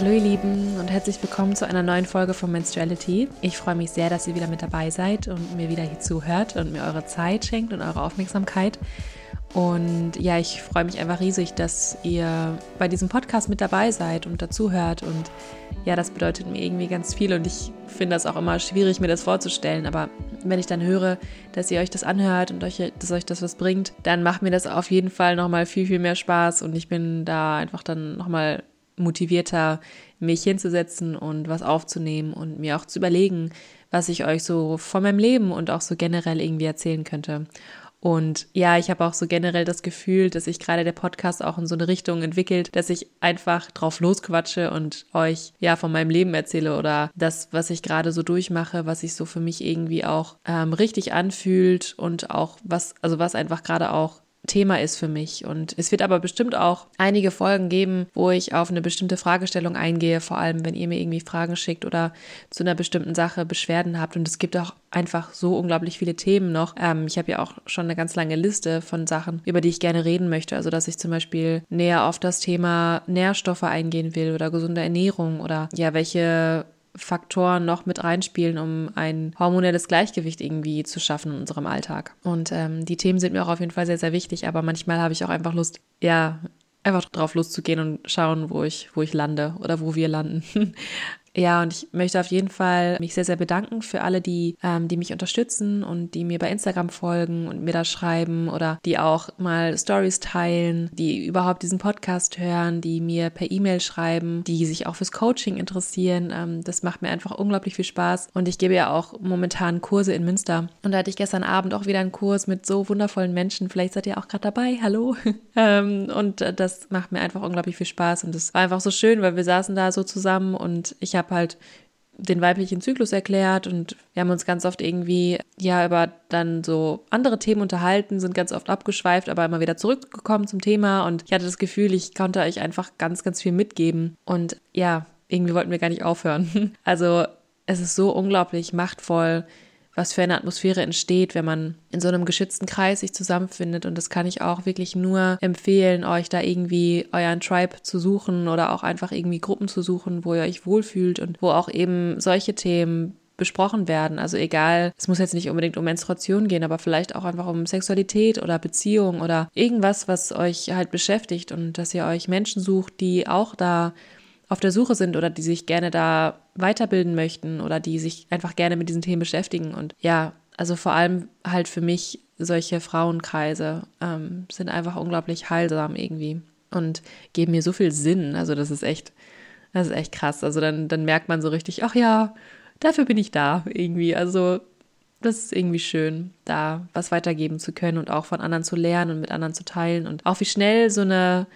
Hallo ihr Lieben und herzlich willkommen zu einer neuen Folge von Menstruality. Ich freue mich sehr, dass ihr wieder mit dabei seid und mir wieder hier zuhört und mir eure Zeit schenkt und eure Aufmerksamkeit. Und ja, ich freue mich einfach riesig, dass ihr bei diesem Podcast mit dabei seid und dazuhört. Und ja, das bedeutet mir irgendwie ganz viel. Und ich finde das auch immer schwierig, mir das vorzustellen. Aber wenn ich dann höre, dass ihr euch das anhört und euch, dass euch das was bringt, dann macht mir das auf jeden Fall nochmal viel, viel mehr Spaß. Und ich bin da einfach dann nochmal motivierter, mich hinzusetzen und was aufzunehmen und mir auch zu überlegen, was ich euch so von meinem Leben und auch so generell irgendwie erzählen könnte. Und ja, ich habe auch so generell das Gefühl, dass sich gerade der Podcast auch in so eine Richtung entwickelt, dass ich einfach drauf losquatsche und euch ja von meinem Leben erzähle oder das, was ich gerade so durchmache, was sich so für mich irgendwie auch ähm, richtig anfühlt und auch was, also was einfach gerade auch Thema ist für mich. Und es wird aber bestimmt auch einige Folgen geben, wo ich auf eine bestimmte Fragestellung eingehe, vor allem wenn ihr mir irgendwie Fragen schickt oder zu einer bestimmten Sache Beschwerden habt. Und es gibt auch einfach so unglaublich viele Themen noch. Ähm, ich habe ja auch schon eine ganz lange Liste von Sachen, über die ich gerne reden möchte. Also dass ich zum Beispiel näher auf das Thema Nährstoffe eingehen will oder gesunde Ernährung oder ja, welche Faktoren noch mit reinspielen, um ein hormonelles Gleichgewicht irgendwie zu schaffen in unserem Alltag. Und ähm, die Themen sind mir auch auf jeden Fall sehr, sehr wichtig, aber manchmal habe ich auch einfach Lust, ja, einfach drauf loszugehen und schauen, wo ich, wo ich lande oder wo wir landen. Ja, und ich möchte auf jeden Fall mich sehr, sehr bedanken für alle, die, ähm, die mich unterstützen und die mir bei Instagram folgen und mir da schreiben oder die auch mal Stories teilen, die überhaupt diesen Podcast hören, die mir per E-Mail schreiben, die sich auch fürs Coaching interessieren. Ähm, das macht mir einfach unglaublich viel Spaß. Und ich gebe ja auch momentan Kurse in Münster. Und da hatte ich gestern Abend auch wieder einen Kurs mit so wundervollen Menschen. Vielleicht seid ihr auch gerade dabei. Hallo. ähm, und das macht mir einfach unglaublich viel Spaß. Und es war einfach so schön, weil wir saßen da so zusammen und ich habe habe halt den weiblichen Zyklus erklärt und wir haben uns ganz oft irgendwie ja über dann so andere Themen unterhalten, sind ganz oft abgeschweift, aber immer wieder zurückgekommen zum Thema und ich hatte das Gefühl, ich konnte euch einfach ganz, ganz viel mitgeben und ja, irgendwie wollten wir gar nicht aufhören. Also es ist so unglaublich machtvoll, was für eine Atmosphäre entsteht, wenn man in so einem geschützten Kreis sich zusammenfindet. Und das kann ich auch wirklich nur empfehlen, euch da irgendwie euren Tribe zu suchen oder auch einfach irgendwie Gruppen zu suchen, wo ihr euch wohlfühlt und wo auch eben solche Themen besprochen werden. Also egal, es muss jetzt nicht unbedingt um Menstruation gehen, aber vielleicht auch einfach um Sexualität oder Beziehung oder irgendwas, was euch halt beschäftigt und dass ihr euch Menschen sucht, die auch da auf der Suche sind oder die sich gerne da weiterbilden möchten oder die sich einfach gerne mit diesen Themen beschäftigen. Und ja, also vor allem halt für mich solche Frauenkreise ähm, sind einfach unglaublich heilsam irgendwie und geben mir so viel Sinn. Also das ist echt, das ist echt krass. Also dann, dann merkt man so richtig, ach ja, dafür bin ich da irgendwie. Also das ist irgendwie schön, da was weitergeben zu können und auch von anderen zu lernen und mit anderen zu teilen und auch wie schnell so eine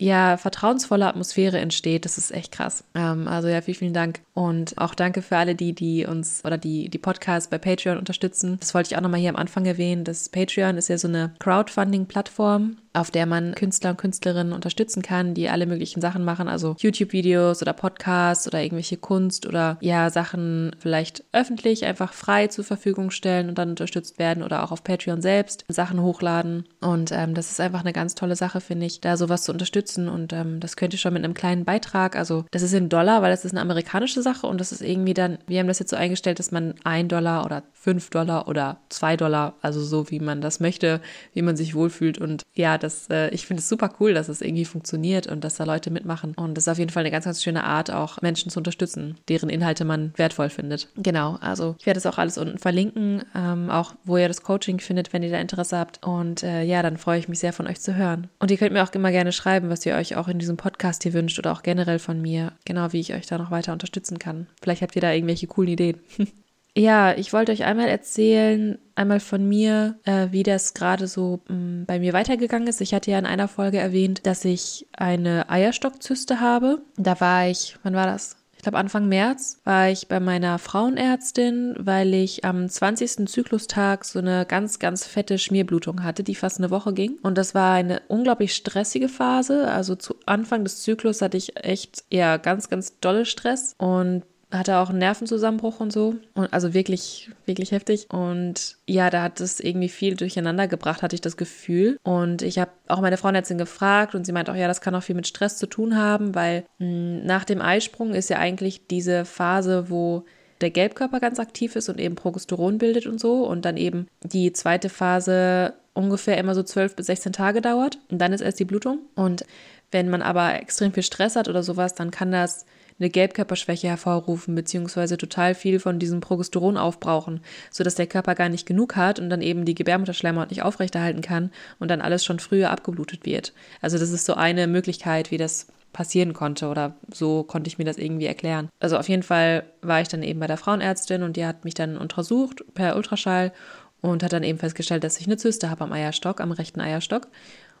ja, vertrauensvolle Atmosphäre entsteht. Das ist echt krass. Ähm, also ja, vielen, vielen Dank. Und auch danke für alle, die, die uns oder die, die Podcasts bei Patreon unterstützen. Das wollte ich auch nochmal hier am Anfang erwähnen. Das Patreon ist ja so eine Crowdfunding-Plattform auf der man Künstler und Künstlerinnen unterstützen kann, die alle möglichen Sachen machen, also YouTube-Videos oder Podcasts oder irgendwelche Kunst oder ja, Sachen vielleicht öffentlich einfach frei zur Verfügung stellen und dann unterstützt werden oder auch auf Patreon selbst Sachen hochladen. Und ähm, das ist einfach eine ganz tolle Sache, finde ich, da sowas zu unterstützen. Und ähm, das könnt ihr schon mit einem kleinen Beitrag, also das ist in Dollar, weil das ist eine amerikanische Sache und das ist irgendwie dann, wir haben das jetzt so eingestellt, dass man ein Dollar oder fünf Dollar oder zwei Dollar, also so wie man das möchte, wie man sich wohlfühlt und ja, das, äh, ich finde es super cool, dass es irgendwie funktioniert und dass da Leute mitmachen. Und das ist auf jeden Fall eine ganz, ganz schöne Art, auch Menschen zu unterstützen, deren Inhalte man wertvoll findet. Genau, also ich werde es auch alles unten verlinken, ähm, auch wo ihr das Coaching findet, wenn ihr da Interesse habt. Und äh, ja, dann freue ich mich sehr von euch zu hören. Und ihr könnt mir auch immer gerne schreiben, was ihr euch auch in diesem Podcast hier wünscht oder auch generell von mir, genau wie ich euch da noch weiter unterstützen kann. Vielleicht habt ihr da irgendwelche coolen Ideen. Ja, ich wollte euch einmal erzählen, einmal von mir, äh, wie das gerade so mh, mm, bei mir weitergegangen ist. Ich hatte ja in einer Folge erwähnt, dass ich eine Eierstockzyste habe. Da war ich, wann war das? Ich glaube Anfang März war ich bei meiner Frauenärztin, weil ich am 20. Zyklustag so eine ganz, ganz fette Schmierblutung hatte, die fast eine Woche ging. Und das war eine unglaublich stressige Phase. Also zu Anfang des Zyklus hatte ich echt eher ganz, ganz dolle Stress. Und hatte auch einen Nervenzusammenbruch und so. Und also wirklich, wirklich heftig. Und ja, da hat es irgendwie viel durcheinander gebracht, hatte ich das Gefühl. Und ich habe auch meine Frauenärztin gefragt und sie meint auch, ja, das kann auch viel mit Stress zu tun haben, weil mh, hm, nach dem Eisprung ist ja eigentlich diese Phase, wo der Gelbkörper ganz aktiv ist und eben Progesteron bildet und so. Und dann eben die zweite Phase ungefähr immer so 12 bis 16 Tage dauert. Und dann ist erst die Blutung. Und wenn man aber extrem viel Stress hat oder sowas, dann kann das eine Gelbkörperschwäche hervorrufen, beziehungsweise total viel von diesem Progesteron aufbrauchen, sodass der Körper gar nicht genug hat und dann eben die Gebärmutterschleimhaut nicht aufrechterhalten kann und dann alles schon früher abgeblutet wird. Also das ist so eine Möglichkeit, wie das passieren konnte oder so konnte ich mir das irgendwie erklären. Also auf jeden Fall war ich dann eben bei der Frauenärztin und die hat mich dann untersucht per Ultraschall und hat dann eben festgestellt, dass ich eine Zyste habe am Eierstock, am rechten Eierstock.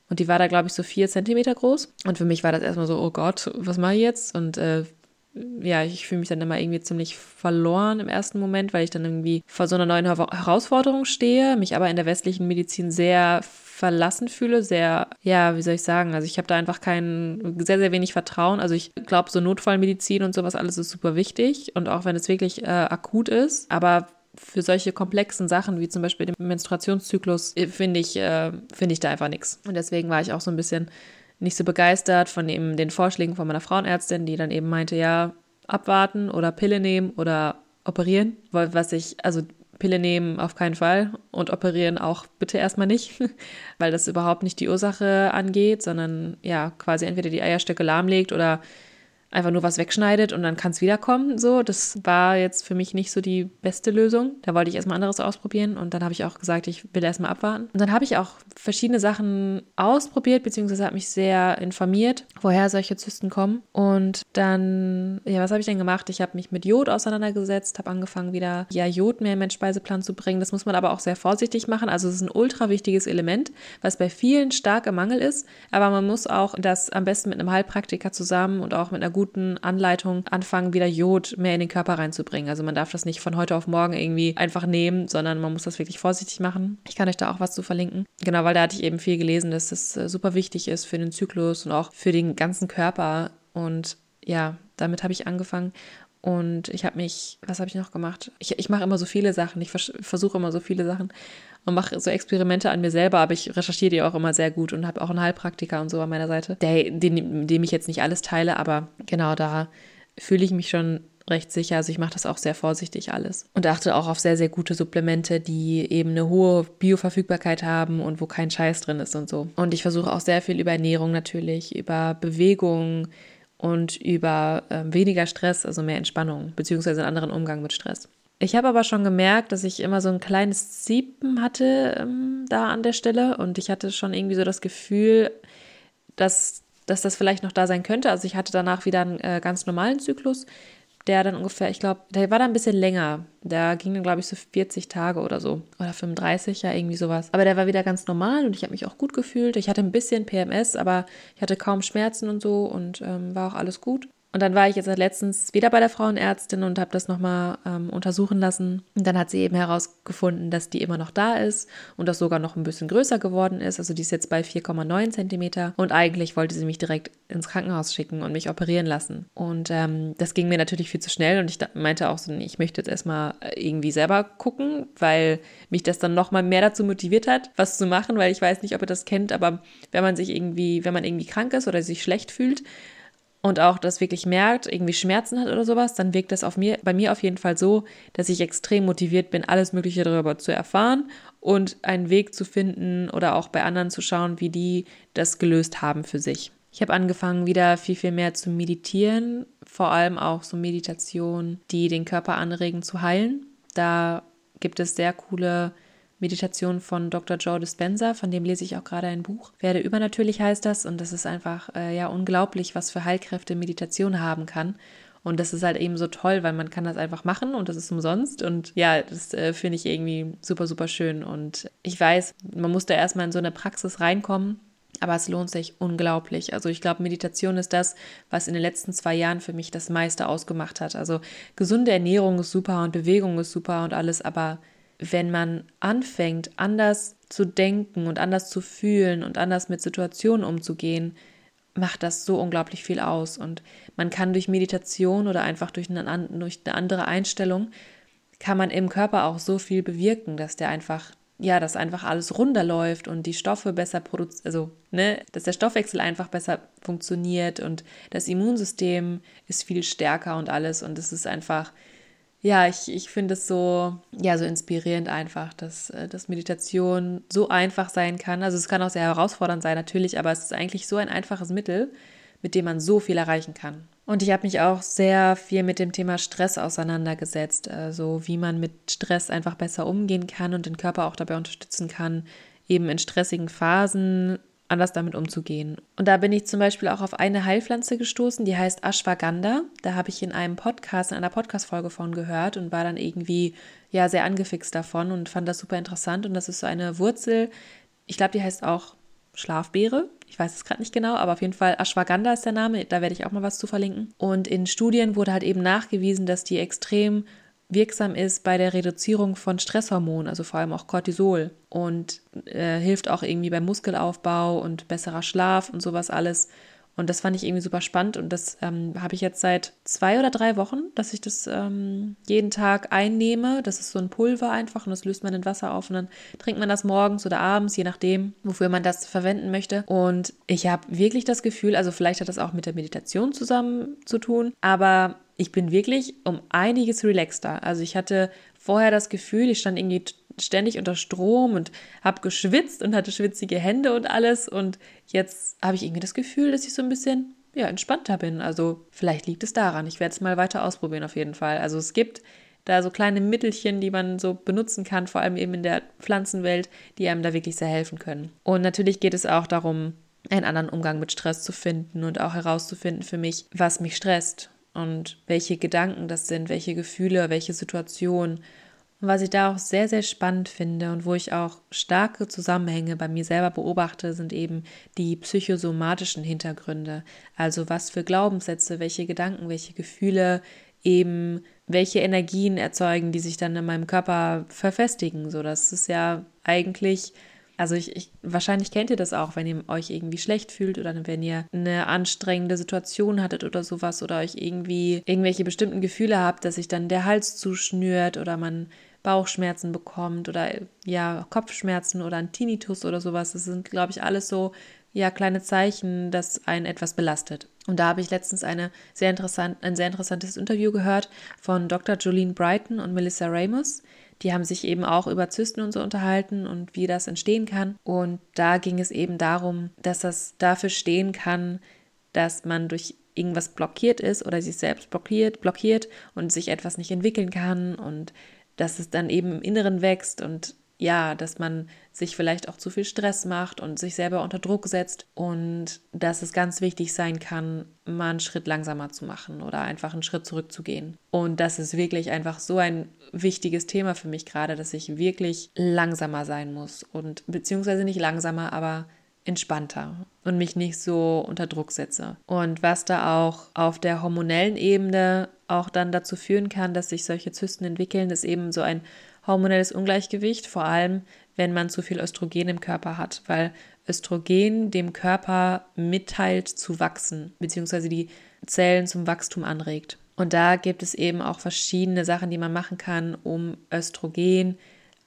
Und die war da, glaube ich, so vier Zentimeter groß. Und für mich war das erstmal so, oh Gott, was mache ich jetzt? Und äh, ja, ich fühle mich dann immer irgendwie ziemlich verloren im ersten Moment, weil ich dann irgendwie vor so einer neuen Herausforderung stehe, mich aber in der westlichen Medizin sehr verlassen fühle, sehr, ja, wie soll ich sagen, also ich habe da einfach kein, sehr, sehr wenig Vertrauen. Also ich glaube, so Notfallmedizin und sowas alles ist super wichtig und auch wenn es wirklich äh, akut ist, aber für solche komplexen Sachen wie zum Beispiel den Menstruationszyklus äh, finde ich, äh, finde ich da einfach nichts. Und deswegen war ich auch so ein bisschen nicht so begeistert von eben den Vorschlägen von meiner Frauenärztin, die dann eben meinte, ja, abwarten oder Pille nehmen oder operieren, was ich, also Pille nehmen auf keinen Fall und operieren auch bitte erstmal nicht, weil das überhaupt nicht die Ursache angeht, sondern ja, quasi entweder die Eierstöcke lahmlegt oder einfach nur was wegschneidet und dann kann es wiederkommen. So, das war jetzt für mich nicht so die beste Lösung. Da wollte ich erstmal anderes ausprobieren und dann habe ich auch gesagt, ich will erstmal abwarten. Und dann habe ich auch verschiedene Sachen ausprobiert, beziehungsweise habe mich sehr informiert, woher solche Zysten kommen. Und dann, ja, was habe ich denn gemacht? Ich habe mich mit Jod auseinandergesetzt, habe angefangen, wieder ja, Jod mehr in meinen Speiseplan zu bringen. Das muss man aber auch sehr vorsichtig machen. Also es ist ein ultra wichtiges Element, was bei vielen stark im Mangel ist. Aber man muss auch das am besten mit einem Heilpraktiker zusammen und auch mit einer guten guten Anleitung anfangen, wieder Jod mehr in den Körper reinzubringen. Also man darf das nicht von heute auf morgen irgendwie einfach nehmen, sondern man muss das wirklich vorsichtig machen. Ich kann euch da auch was zu verlinken. Genau, weil da hatte ich eben viel gelesen, dass das äh, super wichtig ist für den Zyklus und auch für den ganzen Körper. Und ja, damit habe ich angefangen. Und ich habe mich, was habe ich noch gemacht? Ich, ich mache immer so viele Sachen. Ich vers versuche immer so viele Sachen und mache so Experimente an mir selber, aber ich recherchiere die auch immer sehr gut und habe auch einen Heilpraktiker und so an meiner Seite, der, dem, dem ich jetzt nicht alles teile, aber genau da fühle ich mich schon recht sicher. Also ich mache das auch sehr vorsichtig alles und achte auch auf sehr, sehr gute Supplemente, die eben eine hohe Bioverfügbarkeit haben und wo kein Scheiß drin ist und so. Und ich versuche auch sehr viel über Ernährung natürlich, über Bewegung und über äh, weniger Stress, also mehr Entspannung, beziehungsweise einen anderen Umgang mit Stress. Ich habe aber schon gemerkt, dass ich immer so ein kleines Ziepen hatte ähm, da an der Stelle und ich hatte schon irgendwie so das Gefühl, dass, dass das vielleicht noch da sein könnte. Also ich hatte danach wieder einen äh, ganz normalen Zyklus, der dann ungefähr, ich glaube, der war da ein bisschen länger. Der ging dann, glaube ich, so 40 Tage oder so. Oder 35, ja, irgendwie sowas. Aber der war wieder ganz normal und ich habe mich auch gut gefühlt. Ich hatte ein bisschen PMS, aber ich hatte kaum Schmerzen und so und ähm, war auch alles gut. Und dann war ich jetzt letztens wieder bei der Frauenärztin und habe das nochmal ähm, untersuchen lassen. Und dann hat sie eben herausgefunden, dass die immer noch da ist und das sogar noch ein bisschen größer geworden ist. Also die ist jetzt bei 4,9 Zentimeter. Und eigentlich wollte sie mich direkt ins Krankenhaus schicken und mich operieren lassen. Und ähm, das ging mir natürlich viel zu schnell. Und ich meinte auch so, ich möchte jetzt erstmal irgendwie selber gucken, weil mich das dann nochmal mehr dazu motiviert hat, was zu machen, weil ich weiß nicht, ob ihr das kennt, aber wenn man sich irgendwie, wenn man irgendwie krank ist oder sich schlecht fühlt, und auch das wirklich merkt, irgendwie Schmerzen hat oder sowas, dann wirkt das auf mir, bei mir auf jeden Fall so, dass ich extrem motiviert bin, alles Mögliche darüber zu erfahren und einen Weg zu finden oder auch bei anderen zu schauen, wie die das gelöst haben für sich. Ich habe angefangen, wieder viel, viel mehr zu meditieren, vor allem auch so Meditationen, die den Körper anregen zu heilen. Da gibt es sehr coole Meditation von Dr. Joe Dispenza, von dem lese ich auch gerade ein Buch. Werde übernatürlich heißt das und das ist einfach äh, ja unglaublich, was für Heilkräfte Meditation haben kann. Und das ist halt eben so toll, weil man kann das einfach machen und das ist umsonst. Und ja, das äh, finde ich irgendwie super, super schön. Und ich weiß, man muss da erstmal in so eine Praxis reinkommen. Aber es lohnt sich unglaublich. Also ich glaube, Meditation ist das, was in den letzten zwei Jahren für mich das meiste ausgemacht hat. Also gesunde Ernährung ist super und Bewegung ist super und alles, aber wenn man anfängt, anders zu denken und anders zu fühlen und anders mit Situationen umzugehen macht das so unglaublich viel aus. Und man kann durch Meditation oder einfach durch eine, durch eine andere Einstellung, kann man im Körper auch so viel bewirken, dass der einfach ja, dass einfach alles runterläuft und die Stoffe besser produziert, also, ne, dass der Stoffwechsel einfach besser funktioniert und das Immunsystem ist viel stärker und alles und es ist einfach, ja, ich, ich finde es so, ja, so inspirierend einfach, dass, äh, dass Meditation so einfach sein kann. Also es kann auch sehr herausfordernd sein, natürlich, aber es ist eigentlich so ein einfaches Mittel, mit dem man so viel erreichen kann. Und ich habe mich auch sehr viel mit dem Thema Stress auseinandergesetzt, also wie man mit Stress einfach besser umgehen kann und den Körper auch dabei unterstützen kann, eben in stressigen Phasen anders damit umzugehen. Und da bin ich zum Beispiel auch auf eine Heilpflanze gestoßen, die heißt Ashwagandha. Da habe ich in einem Podcast, in einer Podcast-Folge von gehört und war dann irgendwie ja sehr angefixt davon und fand das super interessant. Und das ist so eine Wurzel, ich glaube, die heißt auch Schlafbeere. Ich weiß es gerade nicht genau, aber auf jeden Fall Ashwagandha ist der Name. Da werde ich auch mal was zu verlinken. Und in Studien wurde halt eben nachgewiesen, dass die extrem wirksam ist bei der Reduzierung von Stresshormonen, also vor allem auch Cortisol und äh, hilft auch irgendwie beim Muskelaufbau und besserer Schlaf und sowas alles. Und das fand ich irgendwie super spannend und das ähm, habe ich jetzt seit zwei oder drei Wochen, dass ich das ähm, jeden Tag einnehme. Das ist so ein Pulver einfach und das löst man in Wasser auf und dann trinkt man das morgens oder abends, je nachdem, wofür man das verwenden möchte. Und ich habe wirklich das Gefühl, also vielleicht hat das auch mit der Meditation zusammen zu tun, aber ich bin wirklich um einiges relaxter. Also ich hatte vorher das Gefühl, ich stand irgendwie ständig unter Strom und habe geschwitzt und hatte schwitzige Hände und alles. Und jetzt habe ich irgendwie das Gefühl, dass ich so ein bisschen ja, entspannter bin. Also vielleicht liegt es daran. Ich werde es mal weiter ausprobieren auf jeden Fall. Also es gibt da so kleine Mittelchen, die man so benutzen kann, vor allem eben in der Pflanzenwelt, die einem da wirklich sehr helfen können. Und natürlich geht es auch darum, einen anderen Umgang mit Stress zu finden und auch herauszufinden für mich, was mich stresst und welche Gedanken das sind, welche Gefühle, welche Situationen. Und was ich da auch sehr, sehr spannend finde und wo ich auch starke Zusammenhänge bei mir selber beobachte, sind eben die psychosomatischen Hintergründe. Also was für Glaubenssätze, welche Gedanken, welche Gefühle eben welche Energien erzeugen, die sich dann in meinem Körper verfestigen. So, das ist ja eigentlich also ich, ich, wahrscheinlich kennt ihr das auch, wenn ihr euch irgendwie schlecht fühlt oder wenn ihr eine anstrengende Situation hattet oder sowas oder euch irgendwie irgendwelche bestimmten Gefühle habt, dass sich dann der Hals zuschnürt oder man Bauchschmerzen bekommt oder ja Kopfschmerzen oder ein Tinnitus oder sowas. Das sind, glaube ich, alles so ja kleine Zeichen, dass einen etwas belastet. Und da habe ich letztens eine sehr interessant, ein sehr interessantes Interview gehört von Dr. Jolene Brighton und Melissa Ramos. Die haben sich eben auch über Zysten und so unterhalten und wie das entstehen kann. Und da ging es eben darum, dass das dafür stehen kann, dass man durch irgendwas blockiert ist oder sich selbst blockiert, blockiert und sich etwas nicht entwickeln kann und dass es dann eben im Inneren wächst und ja, dass man sich vielleicht auch zu viel Stress macht und sich selber unter Druck setzt und dass es ganz wichtig sein kann, mal einen Schritt langsamer zu machen oder einfach einen Schritt zurückzugehen. Und das ist wirklich einfach so ein wichtiges Thema für mich gerade, dass ich wirklich langsamer sein muss und beziehungsweise nicht langsamer, aber entspannter und mich nicht so unter Druck setze. Und was da auch auf der hormonellen Ebene auch dann dazu führen kann, dass sich solche Zysten entwickeln, ist eben so ein hormonelles Ungleichgewicht, vor allem wenn man zu viel Östrogen im Körper hat, weil Östrogen dem Körper mitteilt zu wachsen, beziehungsweise die Zellen zum Wachstum anregt. Und da gibt es eben auch verschiedene Sachen, die man machen kann, um Östrogen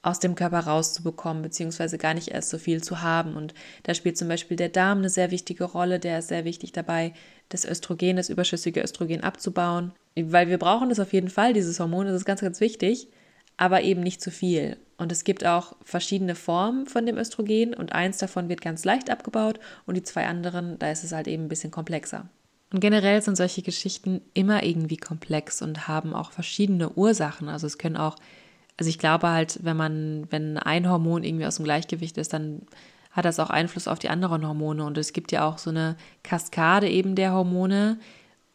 aus dem Körper rauszubekommen, beziehungsweise gar nicht erst so viel zu haben. Und da spielt zum Beispiel der Darm eine sehr wichtige Rolle. Der ist sehr wichtig dabei, das Östrogen, das überschüssige Östrogen abzubauen. Weil wir brauchen das auf jeden Fall, dieses Hormon, das ist ganz, ganz wichtig aber eben nicht zu viel. Und es gibt auch verschiedene Formen von dem Östrogen und eins davon wird ganz leicht abgebaut und die zwei anderen, da ist es halt eben ein bisschen komplexer. Und generell sind solche Geschichten immer irgendwie komplex und haben auch verschiedene Ursachen. Also es können auch, also ich glaube halt, wenn man, wenn ein Hormon irgendwie aus dem Gleichgewicht ist, dann hat das auch Einfluss auf die anderen Hormone. Und es gibt ja auch so eine Kaskade eben der Hormone,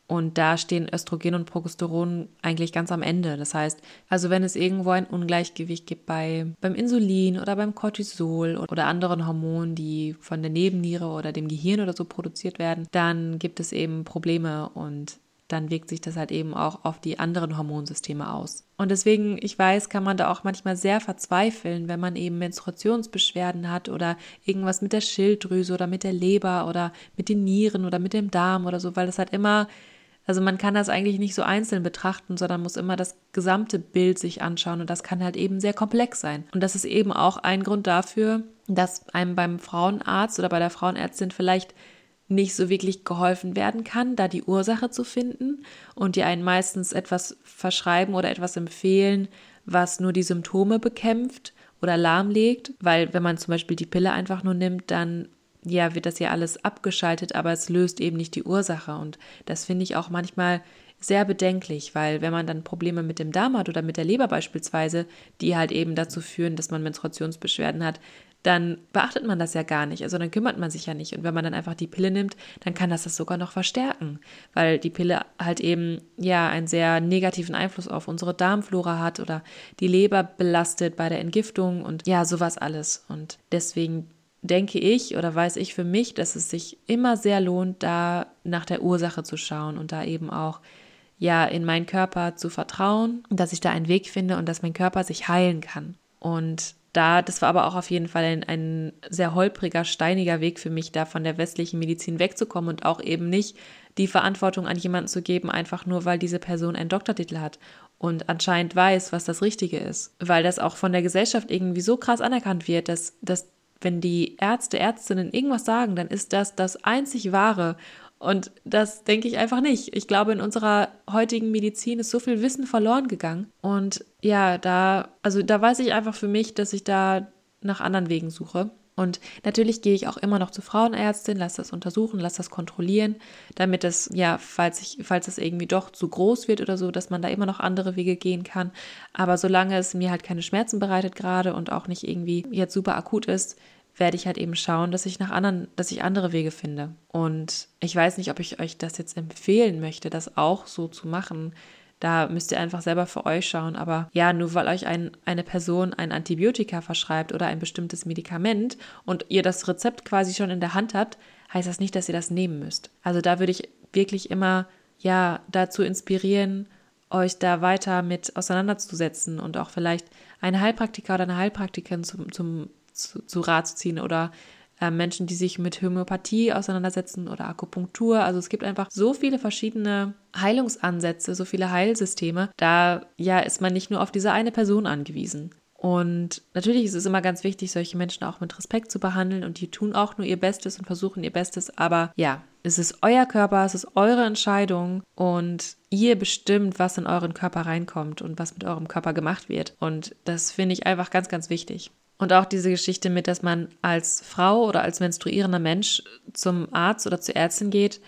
und da stehen Östrogen und Progesteron eigentlich ganz am Ende. Das heißt, also wenn es irgendwo ein Ungleichgewicht gibt bei, beim Insulin oder beim Cortisol oder anderen Hormonen, die von der Nebenniere oder dem Gehirn oder so produziert werden, dann gibt es eben Probleme und dann wirkt sich das halt eben auch auf die anderen Hormonsysteme aus. Und deswegen, ich weiß, kann man da auch manchmal sehr verzweifeln, wenn man eben Menstruationsbeschwerden hat oder irgendwas mit der Schilddrüse oder mit der Leber oder mit den Nieren oder mit dem Darm oder so, weil das halt immer also man kann das eigentlich nicht so einzeln betrachten, sondern muss immer das gesamte Bild sich anschauen und das kann halt eben sehr komplex sein. Und das ist eben auch ein Grund dafür, dass einem beim Frauenarzt oder bei der Frauenärztin vielleicht nicht so wirklich geholfen werden kann, da die Ursache zu finden und die einen meistens etwas verschreiben oder etwas empfehlen, was nur die Symptome bekämpft oder lahmlegt, weil wenn man zum Beispiel die Pille einfach nur nimmt, dann ja, wird das ja alles abgeschaltet, aber es löst eben nicht die Ursache. Und das finde ich auch manchmal sehr bedenklich, weil wenn man dann Probleme mit dem Darm hat oder mit der Leber beispielsweise, die halt eben dazu führen, dass man Menstruationsbeschwerden hat, dann beachtet man das ja gar nicht. Also dann kümmert man sich ja nicht. Und wenn man dann einfach die Pille nimmt, dann kann das das sogar noch verstärken, weil die Pille halt eben ja einen sehr negativen Einfluss auf unsere Darmflora hat oder die Leber belastet bei der Entgiftung und ja, sowas alles. Und deswegen denke ich oder weiß ich für mich, dass es sich immer sehr lohnt, da nach der Ursache zu schauen und da eben auch ja in meinen Körper zu vertrauen, dass ich da einen Weg finde und dass mein Körper sich heilen kann. Und da, das war aber auch auf jeden Fall ein, ein sehr holpriger, steiniger Weg für mich, da von der westlichen Medizin wegzukommen und auch eben nicht die Verantwortung an jemanden zu geben, einfach nur weil diese Person einen Doktortitel hat und anscheinend weiß, was das Richtige ist. Weil das auch von der Gesellschaft irgendwie so krass anerkannt wird, dass, dass wenn die Ärzte, Ärztinnen irgendwas sagen, dann ist das das einzig Wahre. Und das denke ich einfach nicht. Ich glaube, in unserer heutigen Medizin ist so viel Wissen verloren gegangen. Und ja, da, also da weiß ich einfach für mich, dass ich da nach anderen Wegen suche. Und natürlich gehe ich auch immer noch zur Frauenärztin, lass das untersuchen, lass das kontrollieren, damit es, ja, falls ich, falls es irgendwie doch zu groß wird oder so, dass man da immer noch andere Wege gehen kann. Aber solange es mir halt keine Schmerzen bereitet gerade und auch nicht irgendwie jetzt super akut ist, werde ich halt eben schauen, dass ich nach anderen, dass ich andere Wege finde. Und ich weiß nicht, ob ich euch das jetzt empfehlen möchte, das auch so zu machen. Da müsst ihr einfach selber für euch schauen. Aber ja, nur weil euch ein, eine Person ein Antibiotika verschreibt oder ein bestimmtes Medikament und ihr das Rezept quasi schon in der Hand habt, heißt das nicht, dass ihr das nehmen müsst. Also da würde ich wirklich immer ja dazu inspirieren, euch da weiter mit auseinanderzusetzen und auch vielleicht einen Heilpraktiker oder eine Heilpraktikerin zum, zum, zu, zu Rat zu ziehen oder äh, Menschen, die sich mit Homöopathie auseinandersetzen oder Akupunktur. Also es gibt einfach so viele verschiedene Heilungsansätze, so viele Heilsysteme. Da ja ist man nicht nur auf diese eine Person angewiesen. Und natürlich ist es immer ganz wichtig, solche Menschen auch mit Respekt zu behandeln und die tun auch nur ihr Bestes und versuchen ihr Bestes. Aber ja, es ist euer Körper, es ist eure Entscheidung und ihr bestimmt, was in euren Körper reinkommt und was mit eurem Körper gemacht wird. Und das finde ich einfach ganz, ganz wichtig. Und auch diese Geschichte mit, dass man als Frau oder als menstruierender Mensch zum Arzt oder zur Ärztin geht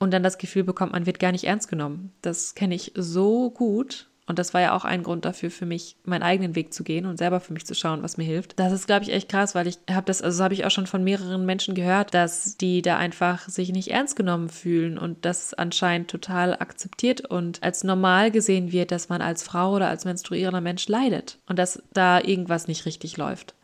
und dann das Gefühl bekommt, man wird gar nicht ernst genommen. Das kenne ich so gut und das war ja auch ein Grund dafür für mich, meinen eigenen Weg zu gehen und selber für mich zu schauen, was mir hilft. Das ist, glaube ich, echt krass, weil ich habe das, also habe ich auch schon von mehreren Menschen gehört, dass die da einfach sich nicht ernst genommen fühlen und das anscheinend total akzeptiert und als normal gesehen wird, dass man als Frau oder als menstruierender Mensch leidet und dass da irgendwas nicht richtig läuft.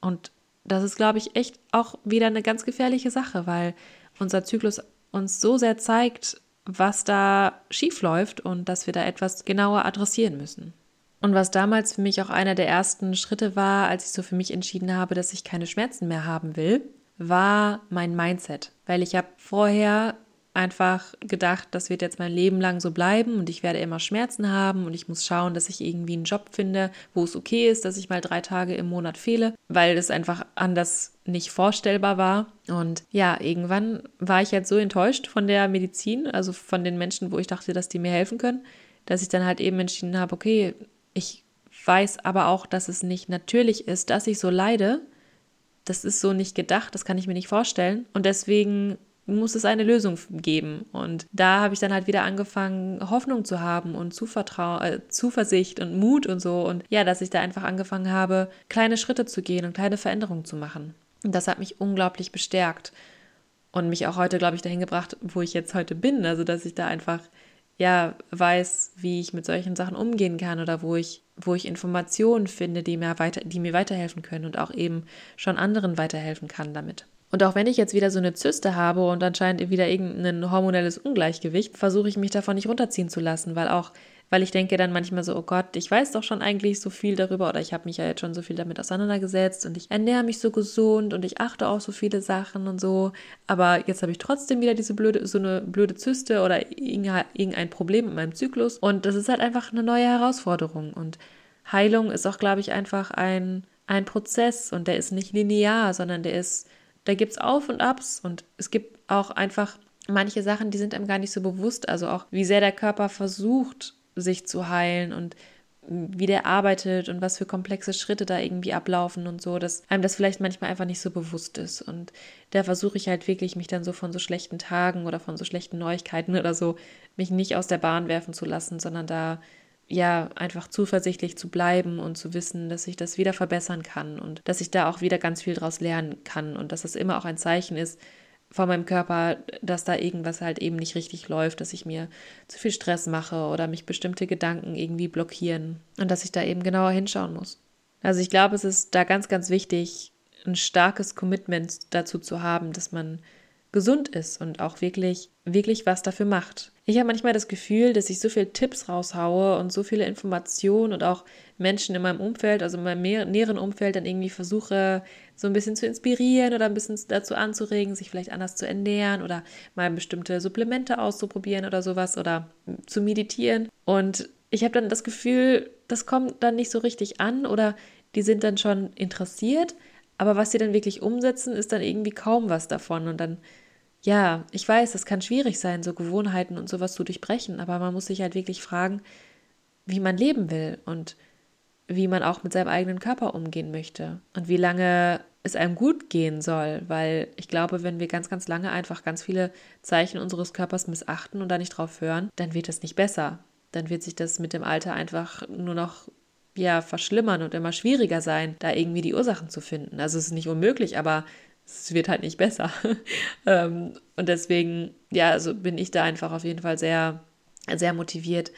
Und das ist, glaube ich, echt auch wieder eine ganz gefährliche Sache, weil unser Zyklus uns so sehr zeigt, was da schief läuft und dass wir da etwas genauer adressieren müssen. Und was damals für mich auch einer der ersten Schritte war, als ich so für mich entschieden habe, dass ich keine Schmerzen mehr haben will, war mein Mindset. Weil ich habe vorher einfach gedacht, das wird jetzt mein Leben lang so bleiben und ich werde immer Schmerzen haben und ich muss schauen, dass ich irgendwie einen Job finde, wo es okay ist, dass ich mal drei Tage im Monat fehle, weil es einfach anders nicht vorstellbar war. Und ja, irgendwann war ich jetzt so enttäuscht von der Medizin, also von den Menschen, wo ich dachte, dass die mir helfen können, dass ich dann halt eben entschieden habe, okay, ich weiß aber auch, dass es nicht natürlich ist, dass ich so leide. Das ist so nicht gedacht, das kann ich mir nicht vorstellen. Und deswegen muss es eine Lösung geben. Und da habe ich dann halt wieder angefangen, Hoffnung zu haben und Zuvertrauen, äh, Zuversicht und Mut und so. Und ja, dass ich da einfach angefangen habe, kleine Schritte zu gehen und kleine Veränderungen zu machen. Und das hat mich unglaublich bestärkt und mich auch heute, glaube ich, dahin gebracht, wo ich jetzt heute bin. Also, dass ich da einfach ja weiß, wie ich mit solchen Sachen umgehen kann oder wo ich, wo ich Informationen finde, die mir weiter, die mir weiterhelfen können und auch eben schon anderen weiterhelfen kann damit. Und auch wenn ich jetzt wieder so eine Zyste habe und anscheinend wieder irgendein hormonelles Ungleichgewicht, versuche ich mich davon nicht runterziehen zu lassen, weil auch weil ich denke dann manchmal so, oh Gott, ich weiß doch schon eigentlich so viel darüber oder ich habe mich ja jetzt schon so viel damit auseinandergesetzt und ich ernähre mich so gesund und ich achte auf so viele Sachen und so, aber jetzt habe ich trotzdem wieder diese blöde, so eine blöde Zyste oder irgendein Problem mit meinem Zyklus. Und das ist halt einfach eine neue Herausforderung. Und Heilung ist auch, glaube ich, einfach ein, ein Prozess. Und der ist nicht linear, sondern der ist, da gibt es Auf und Abs und es gibt auch einfach manche Sachen, die sind einem gar nicht so bewusst, also auch wie sehr der Körper versucht, sich zu heilen und wie der arbeitet und was für komplexe Schritte da irgendwie ablaufen und so, dass einem das vielleicht manchmal einfach nicht so bewusst ist. Und da versuche ich halt wirklich, mich dann so von so schlechten Tagen oder von so schlechten Neuigkeiten oder so, mich nicht aus der Bahn werfen zu lassen, sondern da ja einfach zuversichtlich zu bleiben und zu wissen, dass ich das wieder verbessern kann und dass ich da auch wieder ganz viel draus lernen kann und dass das immer auch ein Zeichen ist, von meinem Körper, dass da irgendwas halt eben nicht richtig läuft, dass ich mir zu viel Stress mache oder mich bestimmte Gedanken irgendwie blockieren und dass ich da eben genauer hinschauen muss. Also ich glaube, es ist da ganz, ganz wichtig, ein starkes Commitment dazu zu haben, dass man gesund ist und auch wirklich, wirklich was dafür macht. Ich habe manchmal das Gefühl, dass ich so viele Tipps raushaue und so viele Informationen und auch Menschen in meinem Umfeld, also in meinem näheren Umfeld, dann irgendwie versuche, so ein bisschen zu inspirieren oder ein bisschen dazu anzuregen, sich vielleicht anders zu ernähren oder mal bestimmte Supplemente auszuprobieren oder sowas oder zu meditieren. Und ich habe dann das Gefühl, das kommt dann nicht so richtig an oder die sind dann schon interessiert, aber was sie dann wirklich umsetzen, ist dann irgendwie kaum was davon. Und dann ja, ich weiß, es kann schwierig sein, so Gewohnheiten und sowas zu durchbrechen, aber man muss sich halt wirklich fragen, wie man leben will und wie man auch mit seinem eigenen Körper umgehen möchte und wie lange es einem gut gehen soll, weil ich glaube, wenn wir ganz, ganz lange einfach ganz viele Zeichen unseres Körpers missachten und da nicht drauf hören, dann wird es nicht besser. Dann wird sich das mit dem Alter einfach nur noch ja verschlimmern und immer schwieriger sein, da irgendwie die Ursachen zu finden. Also es ist nicht unmöglich, aber es wird halt nicht besser. Ähm, und deswegen, ja, also bin ich da einfach auf jeden Fall sehr, sehr motiviert,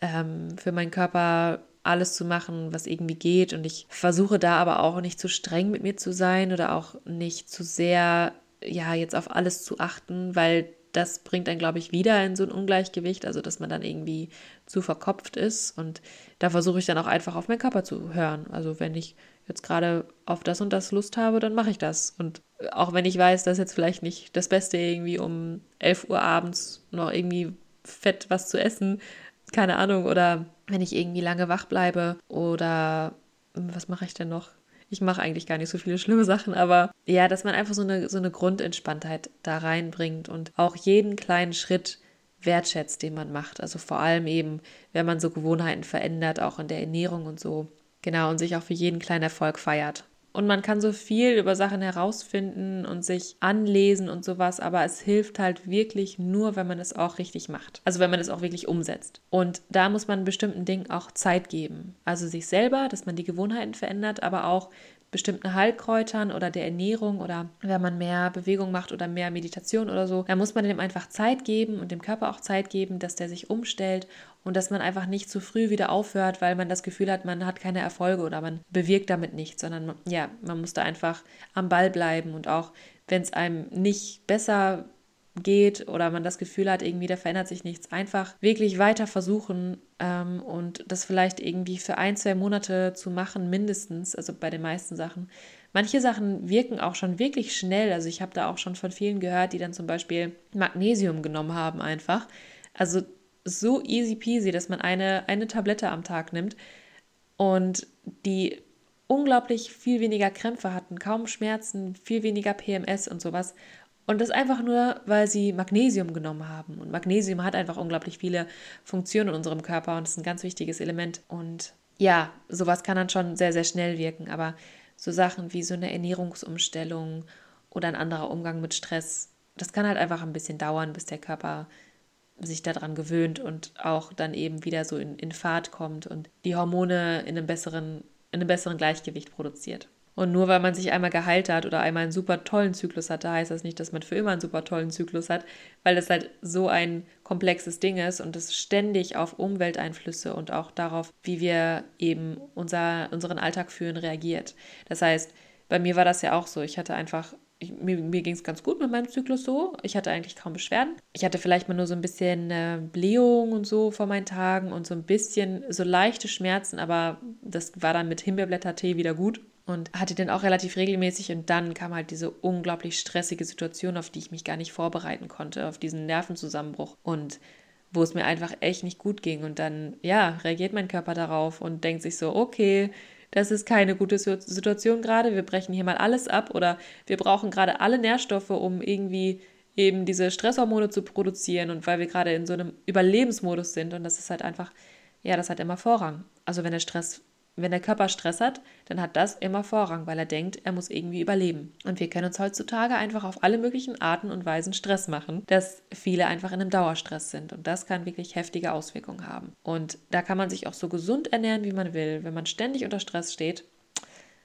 ähm, für meinen Körper alles zu machen, was irgendwie geht. Und ich versuche da aber auch nicht zu streng mit mir zu sein oder auch nicht zu sehr, ja, jetzt auf alles zu achten, weil das bringt dann, glaube ich, wieder in so ein Ungleichgewicht, also dass man dann irgendwie zu verkopft ist. Und da versuche ich dann auch einfach auf meinen Körper zu hören. Also wenn ich jetzt gerade auf das und das Lust habe, dann mache ich das. Und auch wenn ich weiß, dass jetzt vielleicht nicht das Beste irgendwie um 11 Uhr abends noch irgendwie fett was zu essen, keine Ahnung, oder wenn ich irgendwie lange wach bleibe oder was mache ich denn noch? Ich mache eigentlich gar nicht so viele schlimme Sachen, aber ja, dass man einfach so eine, so eine Grundentspanntheit da reinbringt und auch jeden kleinen Schritt wertschätzt, den man macht. Also vor allem eben, wenn man so Gewohnheiten verändert, auch in der Ernährung und so. Genau, und sich auch für jeden kleinen Erfolg feiert. Und man kann so viel über Sachen herausfinden und sich anlesen und sowas, aber es hilft halt wirklich nur, wenn man es auch richtig macht. Also wenn man es auch wirklich umsetzt. Und da muss man bestimmten Dingen auch Zeit geben. Also sich selber, dass man die Gewohnheiten verändert, aber auch bestimmten Heilkräutern oder der Ernährung oder wenn man mehr Bewegung macht oder mehr Meditation oder so, dann muss man dem einfach Zeit geben und dem Körper auch Zeit geben, dass der sich umstellt und dass man einfach nicht zu früh wieder aufhört, weil man das Gefühl hat, man hat keine Erfolge oder man bewirkt damit nichts, sondern ja, man muss da einfach am Ball bleiben und auch wenn es einem nicht besser geht oder man das Gefühl hat, irgendwie da verändert sich nichts, einfach wirklich weiter versuchen ähm, und das vielleicht irgendwie für ein, zwei Monate zu machen, mindestens, also bei den meisten Sachen. Manche Sachen wirken auch schon wirklich schnell. Also ich habe da auch schon von vielen gehört, die dann zum Beispiel Magnesium genommen haben einfach. Also so easy peasy, dass man eine, eine Tablette am Tag nimmt und die unglaublich viel weniger Krämpfe hatten, kaum Schmerzen, viel weniger PMS und sowas. Und das einfach nur, weil sie Magnesium genommen haben. Und Magnesium hat einfach unglaublich viele Funktionen in unserem Körper und ist ein ganz wichtiges Element. Und ja, sowas kann dann schon sehr, sehr schnell wirken. Aber so Sachen wie so eine Ernährungsumstellung oder ein anderer Umgang mit Stress, das kann halt einfach ein bisschen dauern, bis der Körper sich daran gewöhnt und auch dann eben wieder so in, in Fahrt kommt und die Hormone in einem besseren, in einem besseren Gleichgewicht produziert. Und nur weil man sich einmal geheilt hat oder einmal einen super tollen Zyklus hatte, heißt das nicht, dass man für immer einen super tollen Zyklus hat, weil das halt so ein komplexes Ding ist und es ständig auf Umwelteinflüsse und auch darauf, wie wir eben unser, unseren Alltag führen, reagiert. Das heißt, bei mir war das ja auch so. Ich hatte einfach ich, mir, mir ging es ganz gut mit meinem Zyklus so. Ich hatte eigentlich kaum Beschwerden. Ich hatte vielleicht mal nur so ein bisschen äh, Blähung und so vor meinen Tagen und so ein bisschen so leichte Schmerzen, aber das war dann mit Himbeerblättertee wieder gut und hatte den auch relativ regelmäßig und dann kam halt diese unglaublich stressige Situation, auf die ich mich gar nicht vorbereiten konnte, auf diesen Nervenzusammenbruch und wo es mir einfach echt nicht gut ging und dann ja, reagiert mein Körper darauf und denkt sich so, okay, das ist keine gute Situation gerade, wir brechen hier mal alles ab oder wir brauchen gerade alle Nährstoffe, um irgendwie eben diese Stresshormone zu produzieren und weil wir gerade in so einem Überlebensmodus sind und das ist halt einfach, ja, das hat immer Vorrang. Also wenn der Stress wenn der Körper Stress hat, dann hat das immer Vorrang, weil er denkt, er muss irgendwie überleben. Und wir können uns heutzutage einfach auf alle möglichen Arten und Weisen Stress machen, dass viele einfach in einem Dauerstress sind. Und das kann wirklich heftige Auswirkungen haben. Und da kann man sich auch so gesund ernähren, wie man will. Wenn man ständig unter Stress steht,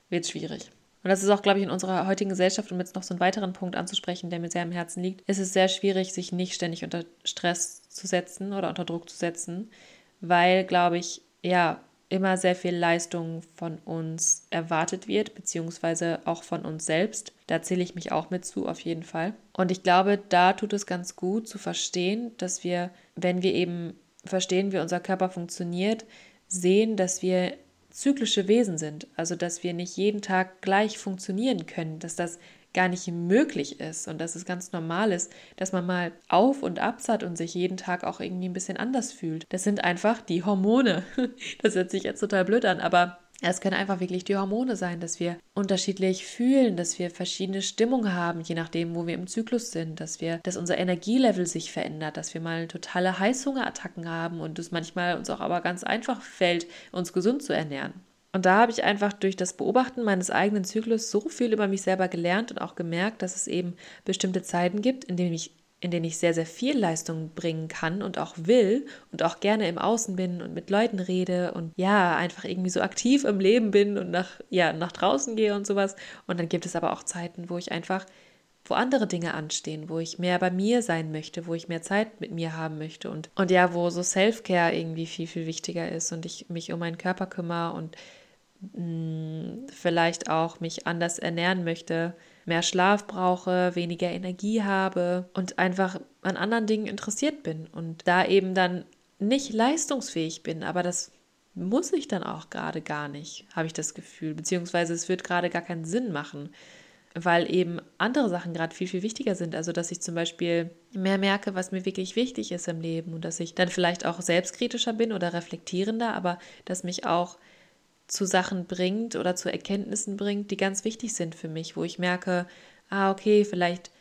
wird es schwierig. Und das ist auch, glaube ich, in unserer heutigen Gesellschaft, um jetzt noch so einen weiteren Punkt anzusprechen, der mir sehr am Herzen liegt, ist es sehr schwierig, sich nicht ständig unter Stress zu setzen oder unter Druck zu setzen, weil, glaube ich, ja, immer sehr viel Leistung von uns erwartet wird, beziehungsweise auch von uns selbst. Da zähle ich mich auch mit zu, auf jeden Fall. Und ich glaube, da tut es ganz gut zu verstehen, dass wir, wenn wir eben verstehen, wie unser Körper funktioniert, sehen, dass wir zyklische Wesen sind. Also, dass wir nicht jeden Tag gleich funktionieren können, dass das gar nicht möglich ist und dass es ganz normal ist, dass man mal auf und abs hat und sich jeden Tag auch irgendwie ein bisschen anders fühlt. Das sind einfach die Hormone. Das hört sich jetzt total blöd an, aber es können einfach wirklich die Hormone sein, dass wir unterschiedlich fühlen, dass wir verschiedene Stimmungen haben, je nachdem, wo wir im Zyklus sind, dass wir, dass unser Energielevel sich verändert, dass wir mal totale Heißhungerattacken haben und es manchmal uns auch aber ganz einfach fällt, uns gesund zu ernähren. Und da habe ich einfach durch das Beobachten meines eigenen Zyklus so viel über mich selber gelernt und auch gemerkt, dass es eben bestimmte Zeiten gibt, in denen ich in denen ich sehr, sehr viel Leistung bringen kann und auch will und auch gerne im Außen bin und mit Leuten rede und ja, einfach irgendwie so aktiv im Leben bin und nach, ja, nach draußen gehe und sowas. Und dann gibt es aber auch Zeiten, wo ich einfach, wo andere Dinge anstehen, wo ich mehr bei mir sein möchte, wo ich mehr Zeit mit mir haben möchte und, und ja, wo so Self-Care irgendwie viel, viel wichtiger ist und ich mich um meinen Körper kümmere und vielleicht auch mich anders ernähren möchte, mehr Schlaf brauche, weniger Energie habe und einfach an anderen Dingen interessiert bin und da eben dann nicht leistungsfähig bin, aber das muss ich dann auch gerade gar nicht, habe ich das Gefühl, beziehungsweise es wird gerade gar keinen Sinn machen, weil eben andere Sachen gerade viel, viel wichtiger sind. Also, dass ich zum Beispiel mehr merke, was mir wirklich wichtig ist im Leben und dass ich dann vielleicht auch selbstkritischer bin oder reflektierender, aber dass mich auch zu Sachen bringt oder zu Erkenntnissen bringt, die ganz wichtig sind für mich, wo ich merke, ah, okay, vielleicht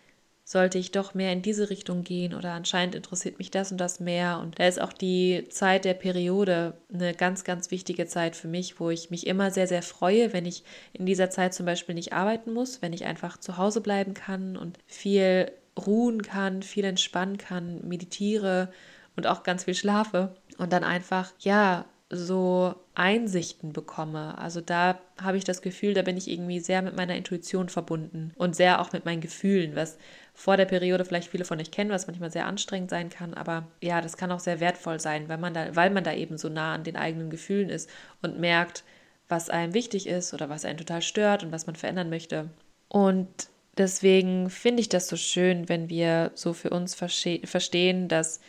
sollte ich doch mehr in diese Richtung gehen oder anscheinend interessiert mich das und das mehr. Und da ist auch die Zeit der Periode eine ganz, ganz wichtige Zeit für mich, wo ich mich immer sehr, sehr freue, wenn ich in dieser Zeit zum Beispiel nicht arbeiten muss, wenn ich einfach zu Hause bleiben kann und viel ruhen kann, viel entspannen kann, meditiere und auch ganz viel schlafe und dann einfach, ja, so Einsichten bekomme. Also da habe ich das Gefühl, da bin ich irgendwie sehr mit meiner Intuition verbunden und sehr auch mit meinen Gefühlen, was vor der Periode vielleicht viele von euch kennen, was manchmal sehr anstrengend sein kann, aber ja, das kann auch sehr wertvoll sein, weil man da, weil man da eben so nah an den eigenen Gefühlen ist und merkt, was einem wichtig ist oder was einen total stört und was man verändern möchte. Und deswegen finde ich das so schön, wenn wir so für uns verstehen, dass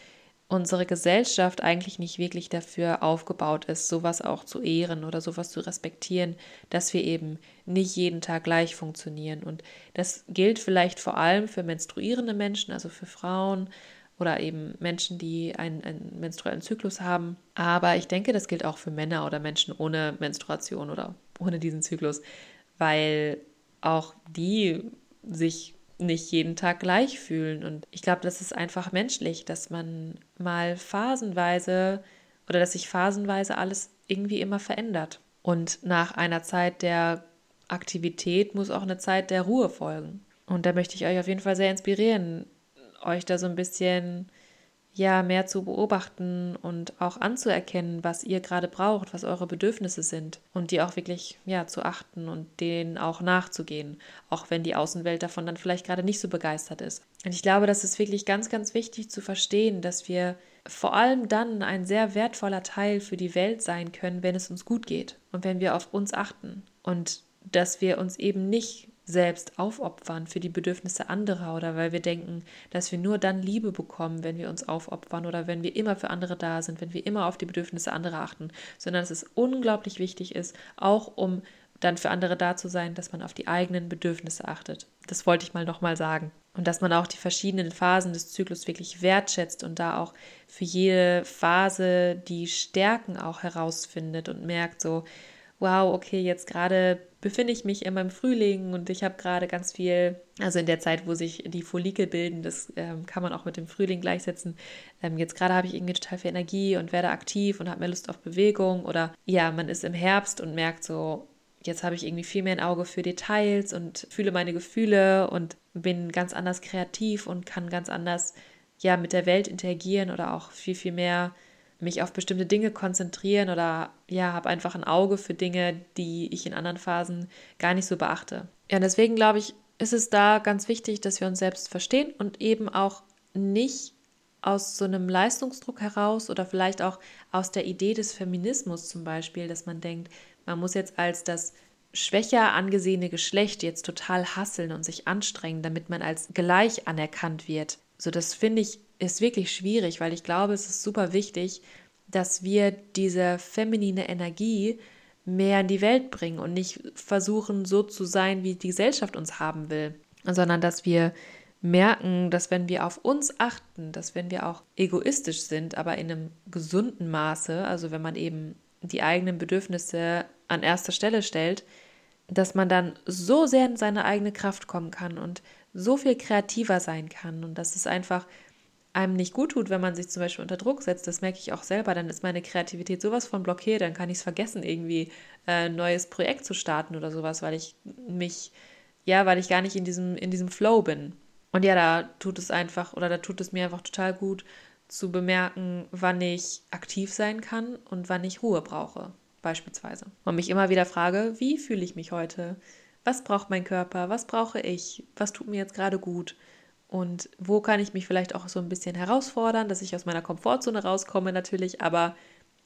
unsere Gesellschaft eigentlich nicht wirklich dafür aufgebaut ist, sowas auch zu ehren oder sowas zu respektieren, dass wir eben nicht jeden Tag gleich funktionieren. Und das gilt vielleicht vor allem für menstruierende Menschen, also für Frauen oder eben Menschen, die einen, einen menstruellen Zyklus haben. Aber ich denke, das gilt auch für Männer oder Menschen ohne Menstruation oder ohne diesen Zyklus, weil auch die sich nicht jeden Tag gleich fühlen. Und ich glaube, das ist einfach menschlich, dass man mal phasenweise oder dass sich phasenweise alles irgendwie immer verändert. Und nach einer Zeit der Aktivität muss auch eine Zeit der Ruhe folgen. Und da möchte ich euch auf jeden Fall sehr inspirieren, euch da so ein bisschen ja mehr zu beobachten und auch anzuerkennen, was ihr gerade braucht, was eure Bedürfnisse sind und die auch wirklich ja zu achten und denen auch nachzugehen, auch wenn die Außenwelt davon dann vielleicht gerade nicht so begeistert ist. Und ich glaube, das ist wirklich ganz ganz wichtig zu verstehen, dass wir vor allem dann ein sehr wertvoller Teil für die Welt sein können, wenn es uns gut geht und wenn wir auf uns achten und dass wir uns eben nicht selbst aufopfern für die Bedürfnisse anderer oder weil wir denken, dass wir nur dann Liebe bekommen, wenn wir uns aufopfern oder wenn wir immer für andere da sind, wenn wir immer auf die Bedürfnisse anderer achten, sondern dass es unglaublich wichtig ist, auch um dann für andere da zu sein, dass man auf die eigenen Bedürfnisse achtet. Das wollte ich mal nochmal sagen. Und dass man auch die verschiedenen Phasen des Zyklus wirklich wertschätzt und da auch für jede Phase die Stärken auch herausfindet und merkt so, wow, okay, jetzt gerade befinde ich mich in meinem Frühling und ich habe gerade ganz viel, also in der Zeit, wo sich die Follikel bilden, das ähm, kann man auch mit dem Frühling gleichsetzen. Ähm, jetzt gerade habe ich irgendwie total viel Energie und werde aktiv und habe mehr Lust auf Bewegung oder ja, man ist im Herbst und merkt so, jetzt habe ich irgendwie viel mehr ein Auge für Details und fühle meine Gefühle und bin ganz anders kreativ und kann ganz anders ja mit der Welt interagieren oder auch viel viel mehr mich auf bestimmte Dinge konzentrieren oder ja, habe einfach ein Auge für Dinge, die ich in anderen Phasen gar nicht so beachte. Ja, deswegen glaube ich, ist es da ganz wichtig, dass wir uns selbst verstehen und eben auch nicht aus so einem Leistungsdruck heraus oder vielleicht auch aus der Idee des Feminismus zum Beispiel, dass man denkt, man muss jetzt als das schwächer angesehene Geschlecht jetzt total hasseln und sich anstrengen, damit man als gleich anerkannt wird. So, das finde ich ist wirklich schwierig, weil ich glaube, es ist super wichtig, dass wir diese feminine Energie mehr in die Welt bringen und nicht versuchen, so zu sein, wie die Gesellschaft uns haben will, sondern dass wir merken, dass wenn wir auf uns achten, dass wenn wir auch egoistisch sind, aber in einem gesunden Maße, also wenn man eben die eigenen Bedürfnisse an erster Stelle stellt, dass man dann so sehr in seine eigene Kraft kommen kann und so viel kreativer sein kann und dass es einfach einem nicht gut tut, wenn man sich zum Beispiel unter Druck setzt, das merke ich auch selber, dann ist meine Kreativität sowas von blockiert, dann kann ich es vergessen, irgendwie äh, ein neues Projekt zu starten oder sowas, weil ich mich, ja, weil ich gar nicht in diesem, in diesem Flow bin. Und ja, da tut es einfach, oder da tut es mir einfach total gut, zu bemerken, wann ich aktiv sein kann und wann ich Ruhe brauche, beispielsweise. Und mich immer wieder frage, wie fühle ich mich heute? Was braucht mein Körper? Was brauche ich? Was tut mir jetzt gerade gut? Und wo kann ich mich vielleicht auch so ein bisschen herausfordern, dass ich aus meiner Komfortzone rauskomme natürlich, aber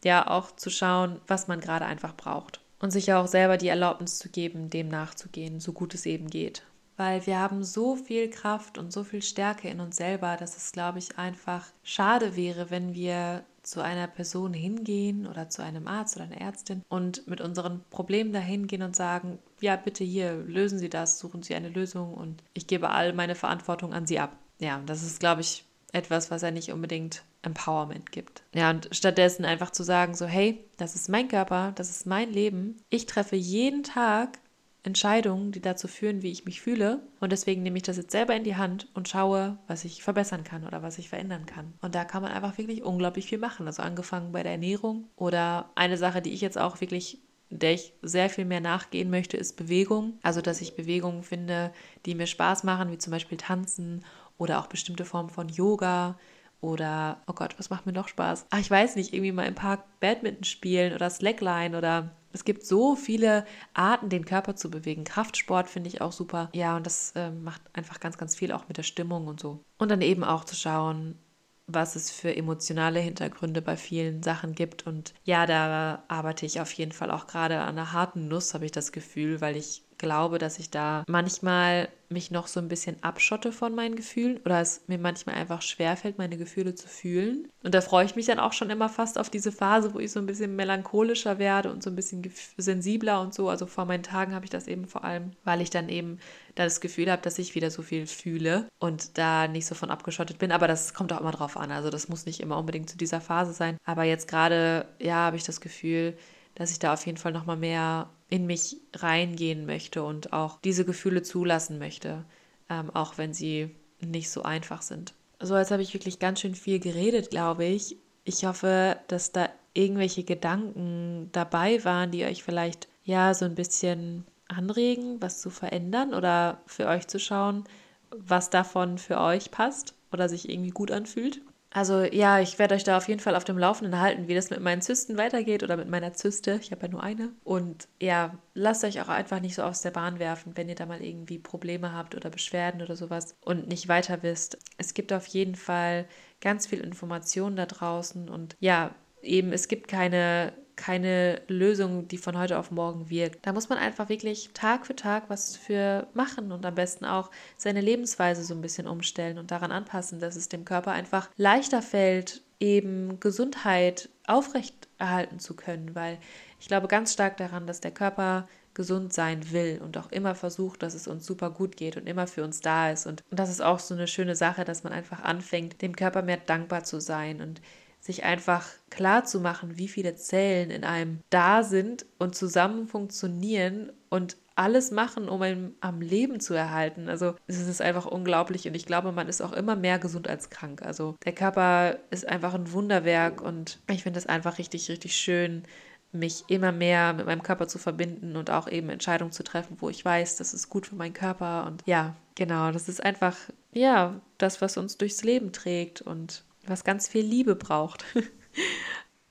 ja auch zu schauen, was man gerade einfach braucht. Und sich ja auch selber die Erlaubnis zu geben, dem nachzugehen, so gut es eben geht weil wir haben so viel Kraft und so viel Stärke in uns selber, dass es, glaube ich, einfach schade wäre, wenn wir zu einer Person hingehen oder zu einem Arzt oder einer Ärztin und mit unseren Problemen dahin gehen und sagen, ja, bitte hier, lösen Sie das, suchen Sie eine Lösung und ich gebe all meine Verantwortung an Sie ab. Ja, das ist, glaube ich, etwas, was ja nicht unbedingt Empowerment gibt. Ja, und stattdessen einfach zu sagen, so, hey, das ist mein Körper, das ist mein Leben. Ich treffe jeden Tag Entscheidungen, die dazu führen, wie ich mich fühle. Und deswegen nehme ich das jetzt selber in die Hand und schaue, was ich verbessern kann oder was ich verändern kann. Und da kann man einfach wirklich unglaublich viel machen. Also angefangen bei der Ernährung oder eine Sache, die ich jetzt auch wirklich der ich sehr viel mehr nachgehen möchte, ist Bewegung. Also, dass ich Bewegungen finde, die mir Spaß machen, wie zum Beispiel Tanzen oder auch bestimmte Formen von Yoga oder, oh Gott, was macht mir noch Spaß? Ach, ich weiß nicht, irgendwie mal im Park Badminton spielen oder Slackline oder es gibt so viele Arten, den Körper zu bewegen. Kraftsport finde ich auch super. Ja, und das äh, macht einfach ganz, ganz viel auch mit der Stimmung und so. Und dann eben auch zu schauen, was es für emotionale Hintergründe bei vielen Sachen gibt. Und ja, da arbeite ich auf jeden Fall auch gerade an einer harten Nuss, habe ich das Gefühl, weil ich glaube, dass ich da manchmal mich noch so ein bisschen abschotte von meinen Gefühlen oder es mir manchmal einfach schwerfällt, meine Gefühle zu fühlen. Und da freue ich mich dann auch schon immer fast auf diese Phase, wo ich so ein bisschen melancholischer werde und so ein bisschen sensibler und so. Also vor meinen Tagen habe ich das eben vor allem, weil ich dann eben da das Gefühl habe, dass ich wieder so viel fühle und da nicht so von abgeschottet bin. Aber das kommt auch immer drauf an. Also das muss nicht immer unbedingt zu dieser Phase sein. Aber jetzt gerade, ja, habe ich das Gefühl, dass ich da auf jeden Fall nochmal mehr in mich reingehen möchte und auch diese Gefühle zulassen möchte, ähm, auch wenn sie nicht so einfach sind. So, jetzt habe ich wirklich ganz schön viel geredet, glaube ich. Ich hoffe, dass da irgendwelche Gedanken dabei waren, die euch vielleicht ja so ein bisschen anregen, was zu verändern oder für euch zu schauen, was davon für euch passt oder sich irgendwie gut anfühlt. Also ja, ich werde euch da auf jeden Fall auf dem Laufenden halten, wie das mit meinen Zysten weitergeht oder mit meiner Zyste. Ich habe ja nur eine. Und ja, lasst euch auch einfach nicht so aus der Bahn werfen, wenn ihr da mal irgendwie Probleme habt oder Beschwerden oder sowas und nicht weiter wisst. Es gibt auf jeden Fall ganz viel Information da draußen und ja, eben es gibt keine keine Lösung, die von heute auf morgen wirkt. Da muss man einfach wirklich Tag für Tag was für machen und am besten auch seine Lebensweise so ein bisschen umstellen und daran anpassen, dass es dem Körper einfach leichter fällt, eben Gesundheit aufrechterhalten zu können, weil ich glaube ganz stark daran, dass der Körper gesund sein will und auch immer versucht, dass es uns super gut geht und immer für uns da ist. Und, das ist auch so eine schöne Sache, dass man einfach anfängt, dem Körper mehr dankbar zu sein und sich einfach klar zu machen, wie viele Zellen in einem da sind und zusammen funktionieren und alles machen, um ihn am Leben zu erhalten. Also es ist einfach unglaublich und ich glaube, man ist auch immer mehr gesund als krank. Also der Körper ist einfach ein Wunderwerk und ich finde es einfach richtig, richtig schön, mich immer mehr mit meinem Körper zu verbinden und auch eben Entscheidungen zu treffen, wo ich weiß, das ist gut für meinen Körper und ja, genau, das ist einfach ja, das, was uns durchs Leben trägt und was ganz viel Liebe braucht.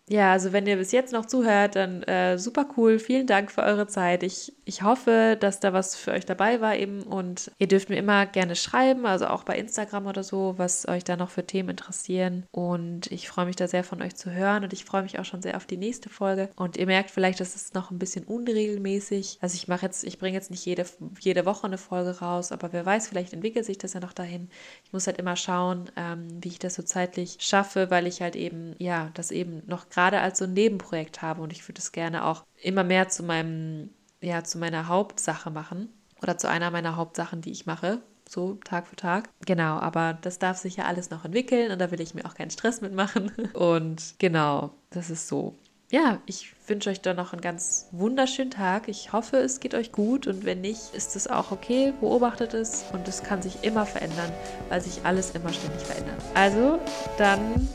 Ja, also wenn ihr bis jetzt noch zuhört, dann äh, super cool. Vielen Dank für eure Zeit. Ich, ich hoffe, dass da was für euch dabei war eben. Und ihr dürft mir immer gerne schreiben, also auch bei Instagram oder so, was euch da noch für Themen interessieren. Und ich freue mich da sehr von euch zu hören. Und ich freue mich auch schon sehr auf die nächste Folge. Und ihr merkt vielleicht, dass es noch ein bisschen unregelmäßig. Also ich mache jetzt, ich bringe jetzt nicht jede, jede Woche eine Folge raus, aber wer weiß, vielleicht entwickelt sich das ja noch dahin. Ich muss halt immer schauen, ähm, wie ich das so zeitlich schaffe, weil ich halt eben, ja, das eben noch gerade gerade als so ein Nebenprojekt habe und ich würde es gerne auch immer mehr zu meinem, ja, zu meiner Hauptsache machen oder zu einer meiner Hauptsachen, die ich mache, so Tag für Tag. Genau, aber das darf sich ja alles noch entwickeln und da will ich mir auch keinen Stress mitmachen. Und genau, das ist so. Ja, ich wünsche euch dann noch einen ganz wunderschönen Tag. Ich hoffe, es geht euch gut und wenn nicht, ist es auch okay. Beobachtet es und es kann sich immer verändern, weil sich alles immer ständig verändert. Also, dann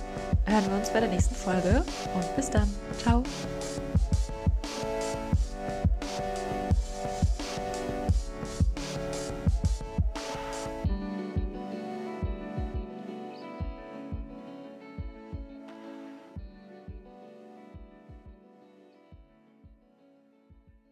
hören wir uns bei der nächsten Folge und bis dann. Ciao.